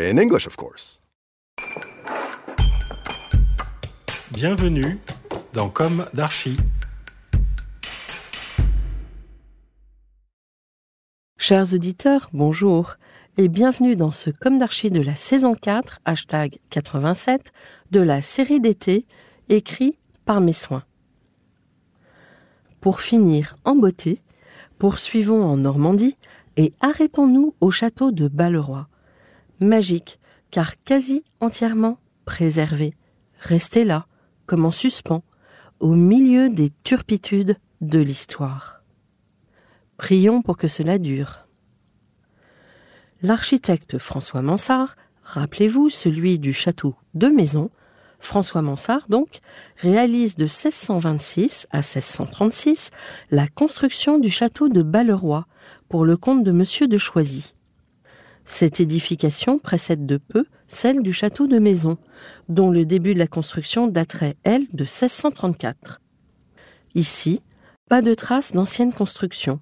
In English, of course. Bienvenue dans Comme d'Archi. Chers auditeurs, bonjour et bienvenue dans ce Comme d'Archi de la saison 4, hashtag 87, de la série d'été, écrit par mes soins. Pour finir en beauté, poursuivons en Normandie et arrêtons-nous au château de Balleroy. Magique, car quasi entièrement préservé. Restez là, comme en suspens, au milieu des turpitudes de l'histoire. Prions pour que cela dure. L'architecte François Mansart, rappelez-vous celui du château de Maison, François Mansart donc, réalise de 1626 à 1636 la construction du château de Balleroy pour le comte de Monsieur de Choisy. Cette édification précède de peu celle du château de Maison, dont le début de la construction daterait, elle, de 1634. Ici, pas de traces d'anciennes constructions,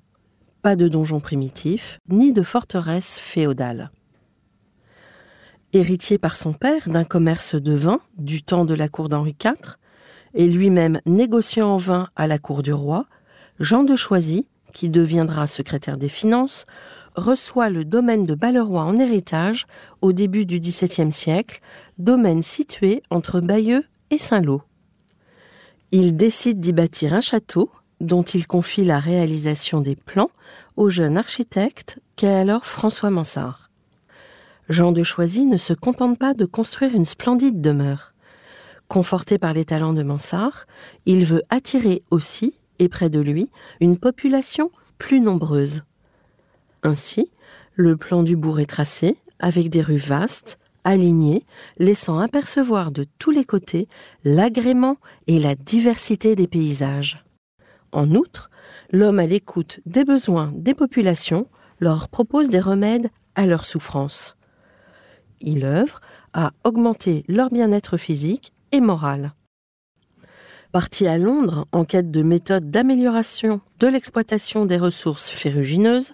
pas de donjon primitif, ni de forteresse féodale. Héritier par son père d'un commerce de vin du temps de la cour d'Henri IV, et lui-même négociant en vin à la cour du roi, Jean de Choisy, qui deviendra secrétaire des finances, reçoit le domaine de Balleroy en héritage au début du XVIIe siècle, domaine situé entre Bayeux et Saint-Lô. Il décide d'y bâtir un château dont il confie la réalisation des plans au jeune architecte qu'est alors François Mansart. Jean de Choisy ne se contente pas de construire une splendide demeure. Conforté par les talents de Mansart, il veut attirer aussi, et près de lui, une population plus nombreuse. Ainsi, le plan du bourg est tracé, avec des rues vastes, alignées, laissant apercevoir de tous les côtés l'agrément et la diversité des paysages. En outre, l'homme à l'écoute des besoins des populations leur propose des remèdes à leurs souffrances. Il œuvre à augmenter leur bien-être physique et moral. Parti à Londres en quête de méthodes d'amélioration de l'exploitation des ressources ferrugineuses,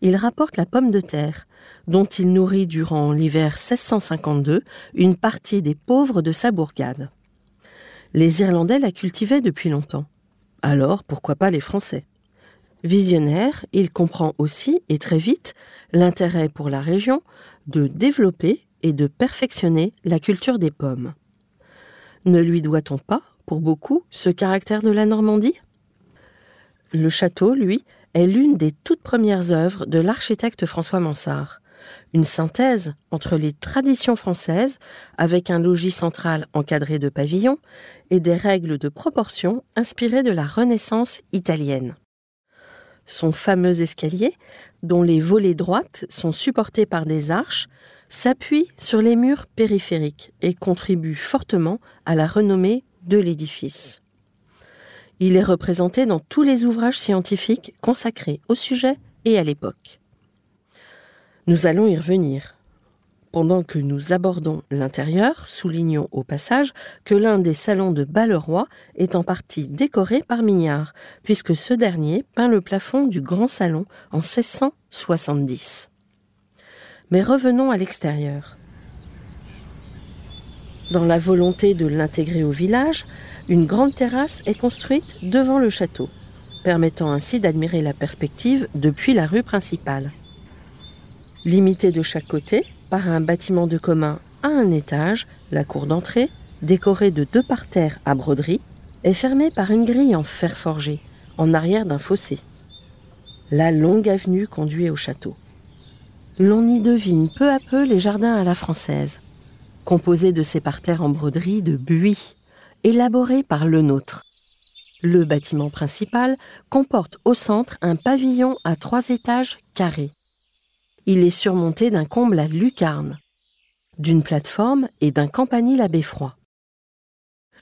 il rapporte la pomme de terre, dont il nourrit durant l'hiver 1652 une partie des pauvres de sa bourgade. Les Irlandais la cultivaient depuis longtemps. Alors pourquoi pas les Français? Visionnaire, il comprend aussi, et très vite, l'intérêt pour la région de développer et de perfectionner la culture des pommes. Ne lui doit-on pas, pour beaucoup, ce caractère de la Normandie? Le château, lui, est l'une des toutes premières œuvres de l'architecte François Mansart, une synthèse entre les traditions françaises, avec un logis central encadré de pavillons, et des règles de proportion inspirées de la Renaissance italienne. Son fameux escalier, dont les volets droites sont supportés par des arches, s'appuie sur les murs périphériques et contribue fortement à la renommée de l'édifice. Il est représenté dans tous les ouvrages scientifiques consacrés au sujet et à l'époque. Nous allons y revenir. Pendant que nous abordons l'intérieur, soulignons au passage que l'un des salons de Balleroy est en partie décoré par Mignard, puisque ce dernier peint le plafond du grand salon en 1670. Mais revenons à l'extérieur. Dans la volonté de l'intégrer au village, une grande terrasse est construite devant le château, permettant ainsi d'admirer la perspective depuis la rue principale. Limité de chaque côté par un bâtiment de commun à un étage, la cour d'entrée, décorée de deux parterres à broderie, est fermée par une grille en fer forgé, en arrière d'un fossé. La longue avenue conduit au château. L'on y devine peu à peu les jardins à la française, composés de ces parterres en broderie de buis, élaborés par le nôtre. Le bâtiment principal comporte au centre un pavillon à trois étages carrés. Il est surmonté d'un comble à lucarne, d'une plateforme et d'un campanile à beffroi.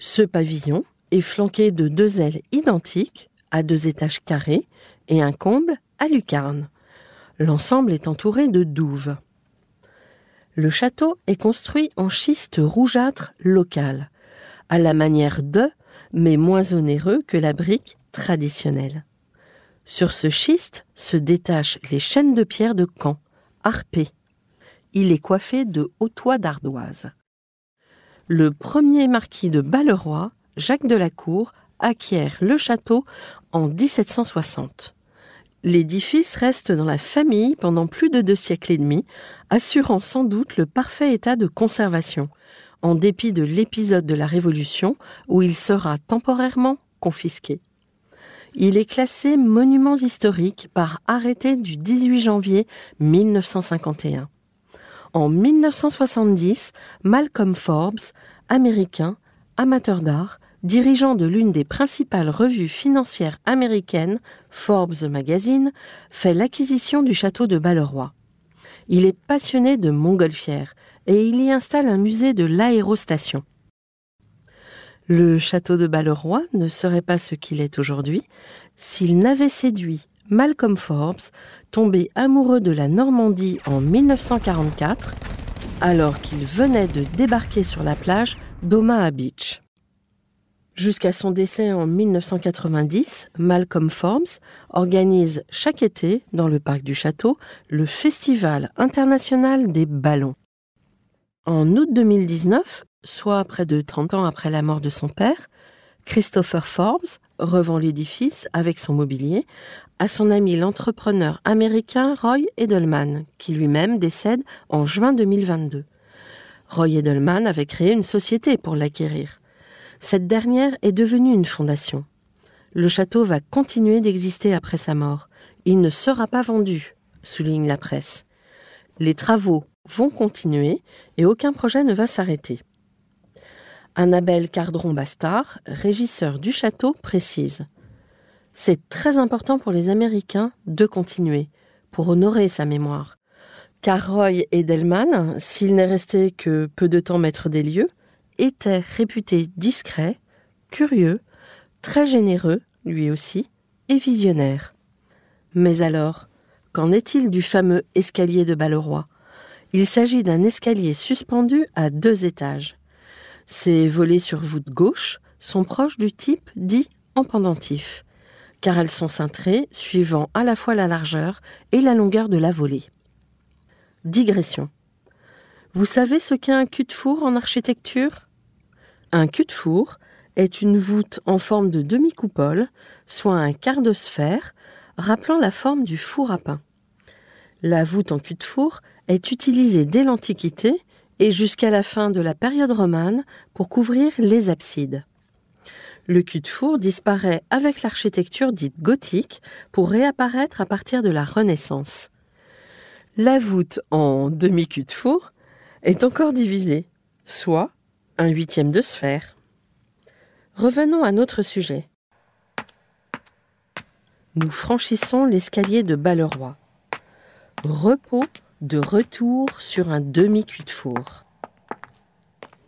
Ce pavillon est flanqué de deux ailes identiques à deux étages carrés et un comble à lucarne. L'ensemble est entouré de douves. Le château est construit en schiste rougeâtre local, à la manière de, mais moins onéreux que la brique traditionnelle. Sur ce schiste se détachent les chaînes de pierre de Caen, harpées. Il est coiffé de hauts toits d'ardoise. Le premier marquis de Balleroy, Jacques de la Cour, acquiert le château en 1760. L'édifice reste dans la famille pendant plus de deux siècles et demi, assurant sans doute le parfait état de conservation, en dépit de l'épisode de la Révolution où il sera temporairement confisqué. Il est classé monument historique par arrêté du 18 janvier 1951. En 1970, Malcolm Forbes, américain, amateur d'art, dirigeant de l'une des principales revues financières américaines, Forbes Magazine, fait l'acquisition du château de Balleroy. Il est passionné de montgolfière et il y installe un musée de l'aérostation. Le château de Balleroy ne serait pas ce qu'il est aujourd'hui s'il n'avait séduit Malcolm Forbes, tombé amoureux de la Normandie en 1944, alors qu'il venait de débarquer sur la plage d'Omaha Beach. Jusqu'à son décès en 1990, Malcolm Forbes organise chaque été, dans le parc du château, le Festival international des ballons. En août 2019, soit près de 30 ans après la mort de son père, Christopher Forbes revend l'édifice avec son mobilier à son ami l'entrepreneur américain Roy Edelman, qui lui-même décède en juin 2022. Roy Edelman avait créé une société pour l'acquérir. Cette dernière est devenue une fondation. Le château va continuer d'exister après sa mort. Il ne sera pas vendu, souligne la presse. Les travaux vont continuer et aucun projet ne va s'arrêter. Annabelle Cardron-Bastard, régisseur du château, précise C'est très important pour les Américains de continuer, pour honorer sa mémoire. Car Roy Edelman, s'il n'est resté que peu de temps maître des lieux, était réputé discret, curieux, très généreux, lui aussi, et visionnaire. Mais alors, qu'en est-il du fameux escalier de Balleroy? Il s'agit d'un escalier suspendu à deux étages. Ses volets sur voûte gauche sont proches du type dit en pendentif, car elles sont cintrées suivant à la fois la largeur et la longueur de la volée. Digression. Vous savez ce qu'est un cul-de-four en architecture? Un cul-de-four est une voûte en forme de demi-coupole, soit un quart de sphère, rappelant la forme du four à pain. La voûte en cul-de-four est utilisée dès l'Antiquité et jusqu'à la fin de la période romane pour couvrir les absides. Le cul-de-four disparaît avec l'architecture dite gothique pour réapparaître à partir de la Renaissance. La voûte en demi-cul-de-four est encore divisée, soit un huitième de sphère. Revenons à notre sujet. Nous franchissons l'escalier de Balleroy. Repos de retour sur un demi-cul de four.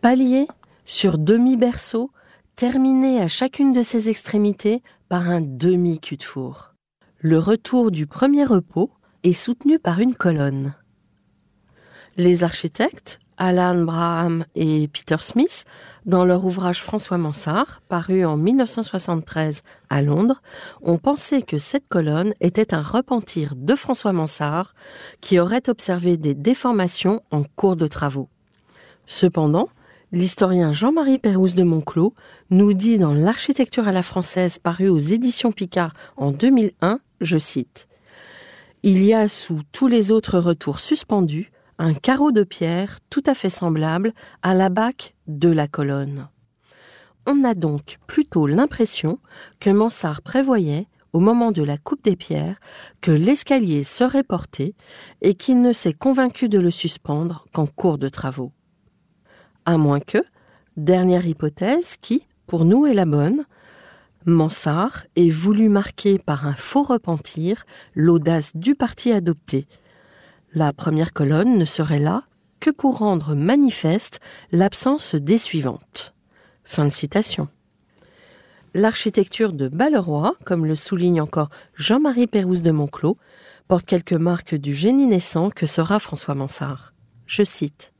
Palier sur demi-berceau, terminé à chacune de ses extrémités par un demi-cul de four. Le retour du premier repos est soutenu par une colonne. Les architectes Alan Braham et Peter Smith, dans leur ouvrage François Mansart, paru en 1973 à Londres, ont pensé que cette colonne était un repentir de François Mansart qui aurait observé des déformations en cours de travaux. Cependant, l'historien Jean-Marie Pérouse de Monclos nous dit dans L'architecture à la française paru aux éditions Picard en 2001, je cite, Il y a sous tous les autres retours suspendus un carreau de pierre tout à fait semblable à la baque de la colonne. On a donc plutôt l'impression que Mansart prévoyait, au moment de la coupe des pierres, que l'escalier serait porté et qu'il ne s'est convaincu de le suspendre qu'en cours de travaux. À moins que, dernière hypothèse qui, pour nous, est la bonne, Mansart ait voulu marquer par un faux repentir l'audace du parti adopté. La première colonne ne serait là que pour rendre manifeste l'absence des suivantes. Fin de citation. L'architecture de Balleroy, comme le souligne encore Jean-Marie Pérouse de Monclos, porte quelques marques du génie naissant que sera François Mansart. Je cite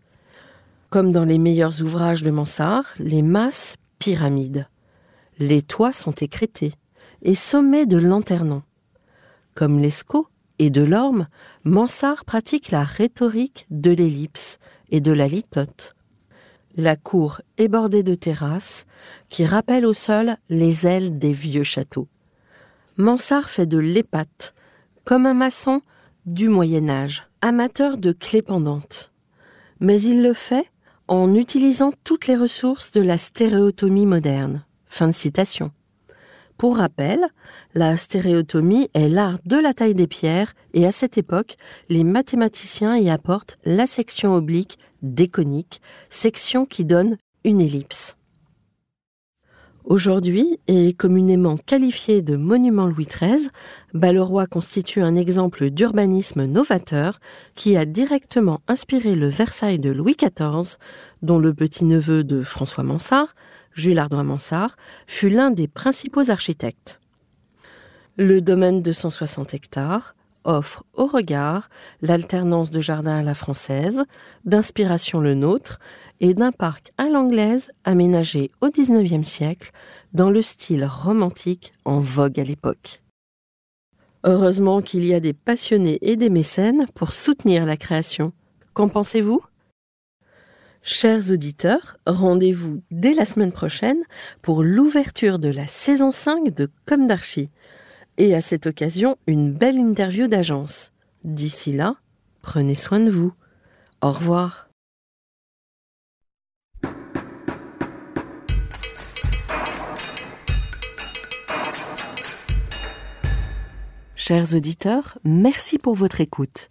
Comme dans les meilleurs ouvrages de Mansart, les masses pyramides. Les toits sont écrétés et sommés de lanternons. Comme l'Escaut et de l'Orme, Mansart pratique la rhétorique de l'ellipse et de la litote. La cour est bordée de terrasses qui rappellent au sol les ailes des vieux châteaux. Mansart fait de l'épate, comme un maçon du Moyen Âge, amateur de clés pendantes. Mais il le fait en utilisant toutes les ressources de la stéréotomie moderne. Fin de citation. Pour rappel, la stéréotomie est l'art de la taille des pierres et à cette époque, les mathématiciens y apportent la section oblique déconique, section qui donne une ellipse. Aujourd'hui, et communément qualifié de monument Louis XIII, Balleroy constitue un exemple d'urbanisme novateur qui a directement inspiré le Versailles de Louis XIV, dont le petit-neveu de François Mansart, Jules Ardois Mansart, fut l'un des principaux architectes. Le domaine de 160 hectares offre au regard l'alternance de jardin à la française, d'inspiration le nôtre et d'un parc à l'anglaise aménagé au XIXe siècle dans le style romantique en vogue à l'époque. Heureusement qu'il y a des passionnés et des mécènes pour soutenir la création. Qu'en pensez-vous? Chers auditeurs, rendez-vous dès la semaine prochaine pour l'ouverture de la saison 5 de Comme d'Archie. Et à cette occasion, une belle interview d'agence. D'ici là, prenez soin de vous. Au revoir. Chers auditeurs, merci pour votre écoute.